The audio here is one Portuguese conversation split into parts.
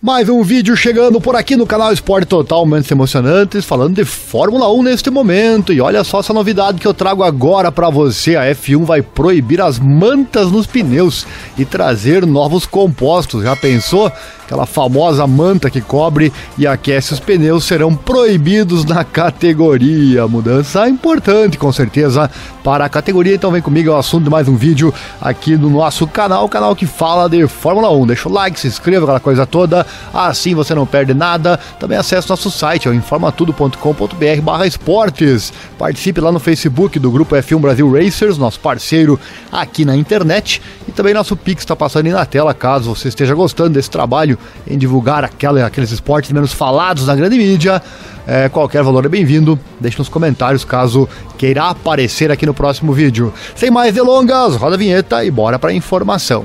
Mais um vídeo chegando por aqui no canal Esporte Total, momentos emocionantes, falando de Fórmula 1 neste momento. E olha só essa novidade que eu trago agora para você. A F1 vai proibir as mantas nos pneus e trazer novos compostos. Já pensou? Aquela famosa manta que cobre e aquece os pneus serão proibidos na categoria. Mudança importante, com certeza, para a categoria. Então vem comigo, é o assunto de mais um vídeo aqui no nosso canal, o canal que fala de Fórmula 1. Deixa o like, se inscreva, aquela coisa toda. Assim você não perde nada. Também acesse nosso site, é informatudo.com.br barra esportes. Participe lá no Facebook do Grupo F1 Brasil Racers, nosso parceiro aqui na internet. E também nosso Pix está passando aí na tela, caso você esteja gostando desse trabalho em divulgar aquela, aqueles esportes menos falados na grande mídia. É, qualquer valor é bem-vindo. Deixe nos comentários caso queira aparecer aqui no próximo vídeo. Sem mais delongas, roda a vinheta e bora para a informação.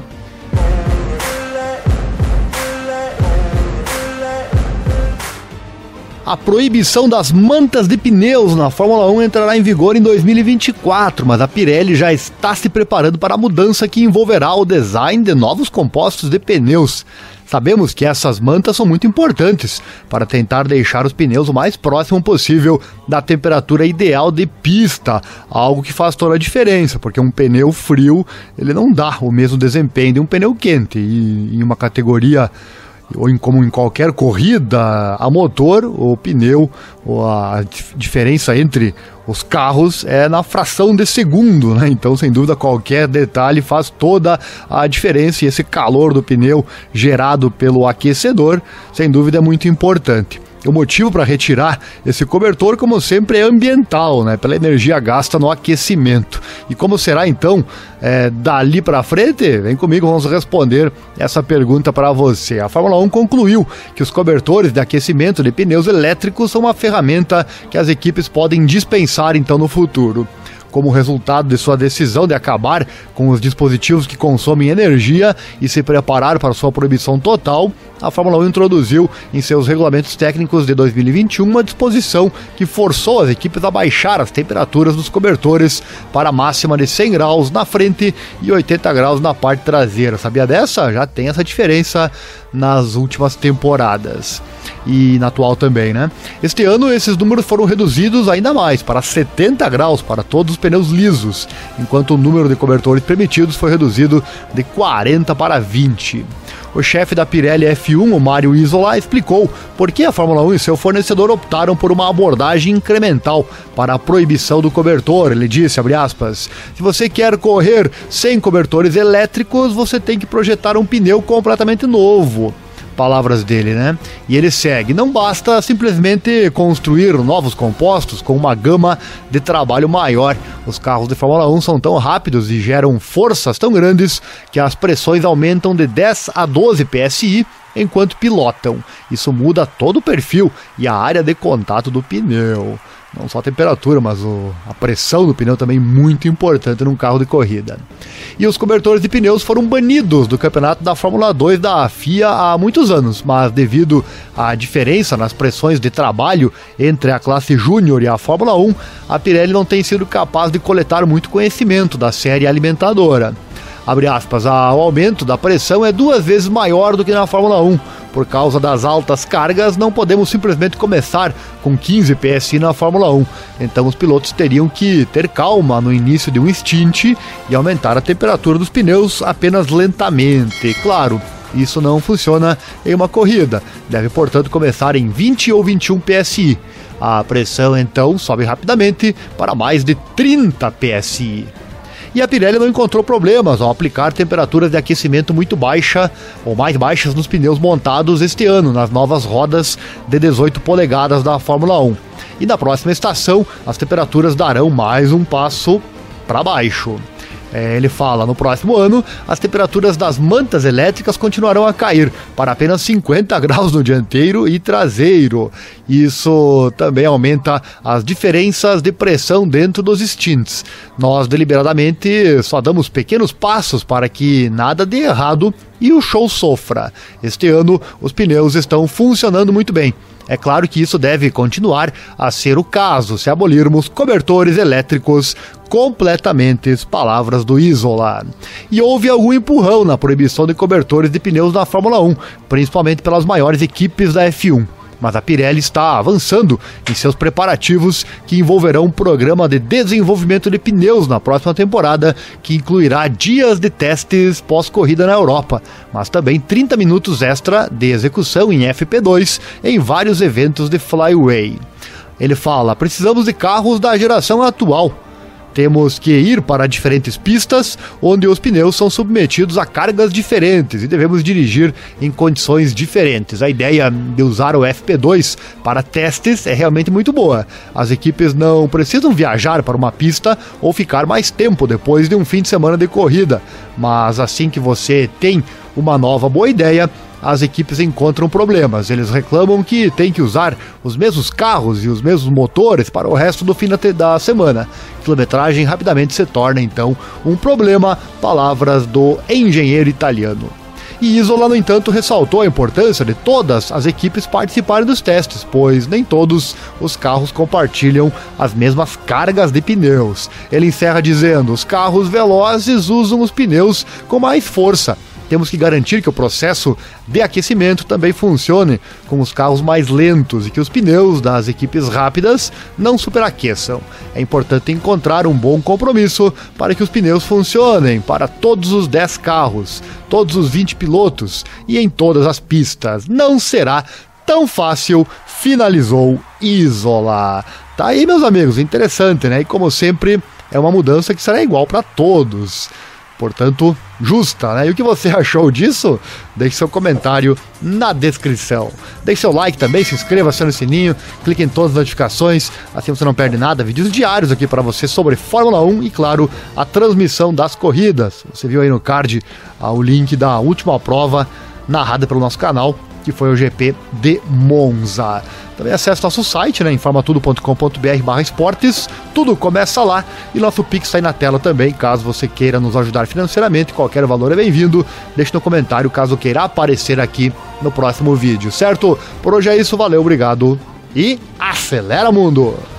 A proibição das mantas de pneus na Fórmula 1 entrará em vigor em 2024, mas a Pirelli já está se preparando para a mudança que envolverá o design de novos compostos de pneus. Sabemos que essas mantas são muito importantes para tentar deixar os pneus o mais próximo possível da temperatura ideal de pista, algo que faz toda a diferença, porque um pneu frio ele não dá o mesmo desempenho de um pneu quente. E em uma categoria ou em, como em qualquer corrida a motor, o pneu, ou a diferença entre os carros é na fração de segundo, né? Então, sem dúvida, qualquer detalhe faz toda a diferença e esse calor do pneu gerado pelo aquecedor, sem dúvida, é muito importante. O motivo para retirar esse cobertor, como sempre, é ambiental, né? Pela energia gasta no aquecimento. E como será então é, dali para frente? Vem comigo, vamos responder essa pergunta para você. A Fórmula 1 concluiu que os cobertores de aquecimento de pneus elétricos são uma ferramenta que as equipes podem dispensar então no futuro como resultado de sua decisão de acabar com os dispositivos que consomem energia e se preparar para sua proibição total, a Fórmula 1 introduziu em seus regulamentos técnicos de 2021 uma disposição que forçou as equipes a baixar as temperaturas dos cobertores para a máxima de 100 graus na frente e 80 graus na parte traseira. Sabia dessa? Já tem essa diferença nas últimas temporadas e na atual também, né? Este ano esses números foram reduzidos ainda mais, para 70 graus para todos os pneus lisos, enquanto o número de cobertores permitidos foi reduzido de 40 para 20. O chefe da Pirelli F1, o Mário Isola, explicou por que a Fórmula 1 e seu fornecedor optaram por uma abordagem incremental para a proibição do cobertor. Ele disse, aspas, se você quer correr sem cobertores elétricos, você tem que projetar um pneu completamente novo palavras dele, né? E ele segue: não basta simplesmente construir novos compostos com uma gama de trabalho maior. Os carros de Fórmula 1 são tão rápidos e geram forças tão grandes que as pressões aumentam de 10 a 12 PSI enquanto pilotam. Isso muda todo o perfil e a área de contato do pneu. Não só a temperatura, mas o, a pressão do pneu também muito importante num carro de corrida. E os cobertores de pneus foram banidos do campeonato da Fórmula 2 da FIA há muitos anos, mas devido à diferença nas pressões de trabalho entre a classe Júnior e a Fórmula 1, a Pirelli não tem sido capaz de coletar muito conhecimento da série alimentadora. Aspas, o aumento da pressão é duas vezes maior do que na Fórmula 1 por causa das altas cargas, não podemos simplesmente começar com 15 PSI na Fórmula 1. Então os pilotos teriam que ter calma no início de um stint e aumentar a temperatura dos pneus apenas lentamente. Claro, isso não funciona em uma corrida. Deve, portanto, começar em 20 ou 21 PSI. A pressão então sobe rapidamente para mais de 30 PSI e a Pirelli não encontrou problemas ao aplicar temperaturas de aquecimento muito baixa ou mais baixas nos pneus montados este ano nas novas rodas de 18 polegadas da Fórmula 1. E na próxima estação, as temperaturas darão mais um passo para baixo. É, ele fala: no próximo ano, as temperaturas das mantas elétricas continuarão a cair para apenas 50 graus no dianteiro e traseiro. Isso também aumenta as diferenças de pressão dentro dos stints. Nós deliberadamente só damos pequenos passos para que nada dê errado e o show sofra. Este ano, os pneus estão funcionando muito bem. É claro que isso deve continuar a ser o caso se abolirmos cobertores elétricos completamente, palavras do Isola. E houve algum empurrão na proibição de cobertores de pneus na Fórmula 1, principalmente pelas maiores equipes da F1 mas a Pirelli está avançando em seus preparativos que envolverão um programa de desenvolvimento de pneus na próxima temporada, que incluirá dias de testes pós-corrida na Europa, mas também 30 minutos extra de execução em FP2 em vários eventos de Flyway. Ele fala: precisamos de carros da geração atual temos que ir para diferentes pistas onde os pneus são submetidos a cargas diferentes e devemos dirigir em condições diferentes. A ideia de usar o FP2 para testes é realmente muito boa. As equipes não precisam viajar para uma pista ou ficar mais tempo depois de um fim de semana de corrida, mas assim que você tem uma nova boa ideia, as equipes encontram problemas. Eles reclamam que tem que usar os mesmos carros e os mesmos motores para o resto do fim da semana. Quilometragem rapidamente se torna então um problema, palavras do engenheiro italiano. E Isola, no entanto, ressaltou a importância de todas as equipes participarem dos testes, pois nem todos os carros compartilham as mesmas cargas de pneus. Ele encerra dizendo: os carros velozes usam os pneus com mais força temos que garantir que o processo de aquecimento também funcione com os carros mais lentos e que os pneus das equipes rápidas não superaqueçam. É importante encontrar um bom compromisso para que os pneus funcionem para todos os 10 carros, todos os 20 pilotos e em todas as pistas. Não será tão fácil, finalizou Isola. Tá aí, meus amigos, interessante, né? E como sempre, é uma mudança que será igual para todos portanto, justa, né? E o que você achou disso? Deixe seu comentário na descrição. Deixe seu like também, se inscreva, acione o sininho, clique em todas as notificações, assim você não perde nada. Vídeos diários aqui para você sobre Fórmula 1 e, claro, a transmissão das corridas. Você viu aí no card ah, o link da última prova narrada pelo nosso canal, que foi o GP de Monza. Também acesse nosso site, né, informatudo.com.br esportes, tudo começa lá e nosso Pix está aí na tela também, caso você queira nos ajudar financeiramente, qualquer valor é bem-vindo, deixe no comentário caso queira aparecer aqui no próximo vídeo, certo? Por hoje é isso, valeu, obrigado e acelera mundo!